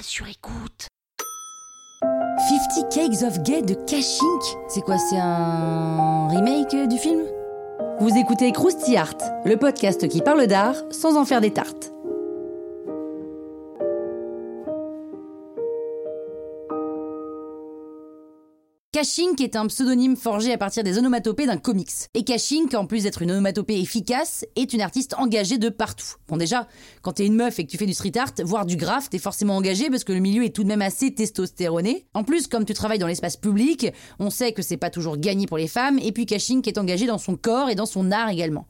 Sur écoute. 50 Cakes of Gay de Cashink C'est quoi, c'est un remake du film? Vous écoutez Krusty Art, le podcast qui parle d'art sans en faire des tartes. Cashink est un pseudonyme forgé à partir des onomatopées d'un comics. Et Cashink, en plus d'être une onomatopée efficace, est une artiste engagée de partout. Bon déjà, quand t'es une meuf et que tu fais du street art, voire du graphe, t'es forcément engagée parce que le milieu est tout de même assez testostéroné. En plus, comme tu travailles dans l'espace public, on sait que c'est pas toujours gagné pour les femmes, et puis Cashink est engagée dans son corps et dans son art également.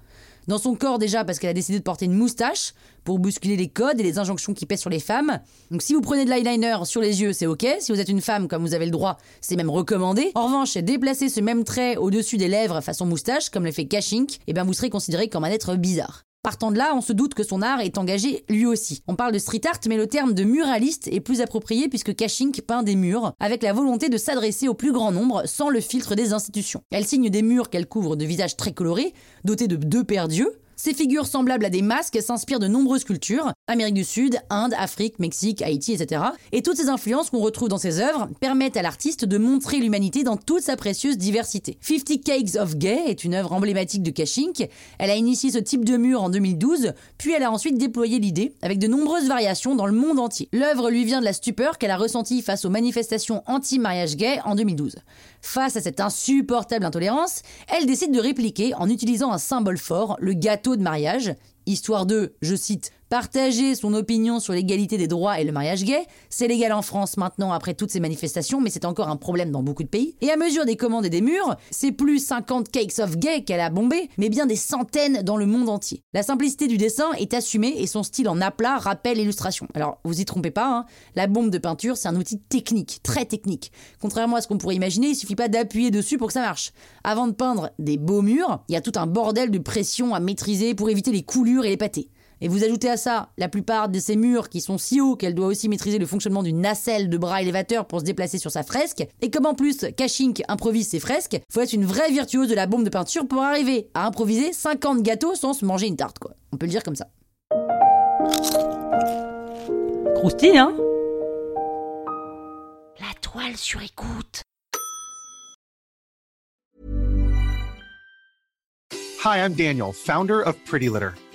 Dans son corps déjà parce qu'elle a décidé de porter une moustache pour bousculer les codes et les injonctions qui pèsent sur les femmes. Donc si vous prenez de l'eyeliner sur les yeux, c'est ok. Si vous êtes une femme, comme vous avez le droit, c'est même recommandé. En revanche, déplacer ce même trait au-dessus des lèvres façon moustache, comme le fait Cashink, eh bien vous serez considéré comme un être bizarre. Partant de là, on se doute que son art est engagé lui aussi. On parle de street art, mais le terme de muraliste est plus approprié puisque Cashink peint des murs avec la volonté de s'adresser au plus grand nombre sans le filtre des institutions. Elle signe des murs qu'elle couvre de visages très colorés, dotés de deux paires d'yeux, ces figures semblables à des masques s'inspirent de nombreuses cultures, Amérique du Sud, Inde, Afrique, Mexique, Haïti, etc. Et toutes ces influences qu'on retrouve dans ses œuvres permettent à l'artiste de montrer l'humanité dans toute sa précieuse diversité. Fifty Cakes of Gay est une œuvre emblématique de Cashink. Elle a initié ce type de mur en 2012, puis elle a ensuite déployé l'idée avec de nombreuses variations dans le monde entier. L'œuvre lui vient de la stupeur qu'elle a ressentie face aux manifestations anti-mariage gay en 2012. Face à cette insupportable intolérance, elle décide de répliquer en utilisant un symbole fort, le gâteau de mariage, histoire de, je cite, partager son opinion sur l'égalité des droits et le mariage gay. C'est légal en France maintenant après toutes ces manifestations, mais c'est encore un problème dans beaucoup de pays. Et à mesure des commandes et des murs, c'est plus 50 cakes of gay qu'elle a bombé, mais bien des centaines dans le monde entier. La simplicité du dessin est assumée et son style en aplat rappelle l'illustration. Alors, vous y trompez pas, hein, la bombe de peinture, c'est un outil technique, très technique. Contrairement à ce qu'on pourrait imaginer, il suffit pas d'appuyer dessus pour que ça marche. Avant de peindre des beaux murs, il y a tout un bordel de pression à maîtriser pour éviter les coulures et les pâtés. Et vous ajoutez à ça la plupart de ces murs qui sont si hauts qu'elle doit aussi maîtriser le fonctionnement d'une nacelle de bras élévateur pour se déplacer sur sa fresque. Et comme en plus Kashink improvise ses fresques, faut être une vraie virtuose de la bombe de peinture pour arriver à improviser 50 gâteaux sans se manger une tarte, quoi. On peut le dire comme ça. Croustille, hein? La toile sur écoute. Hi, I'm Daniel, founder of Pretty Litter.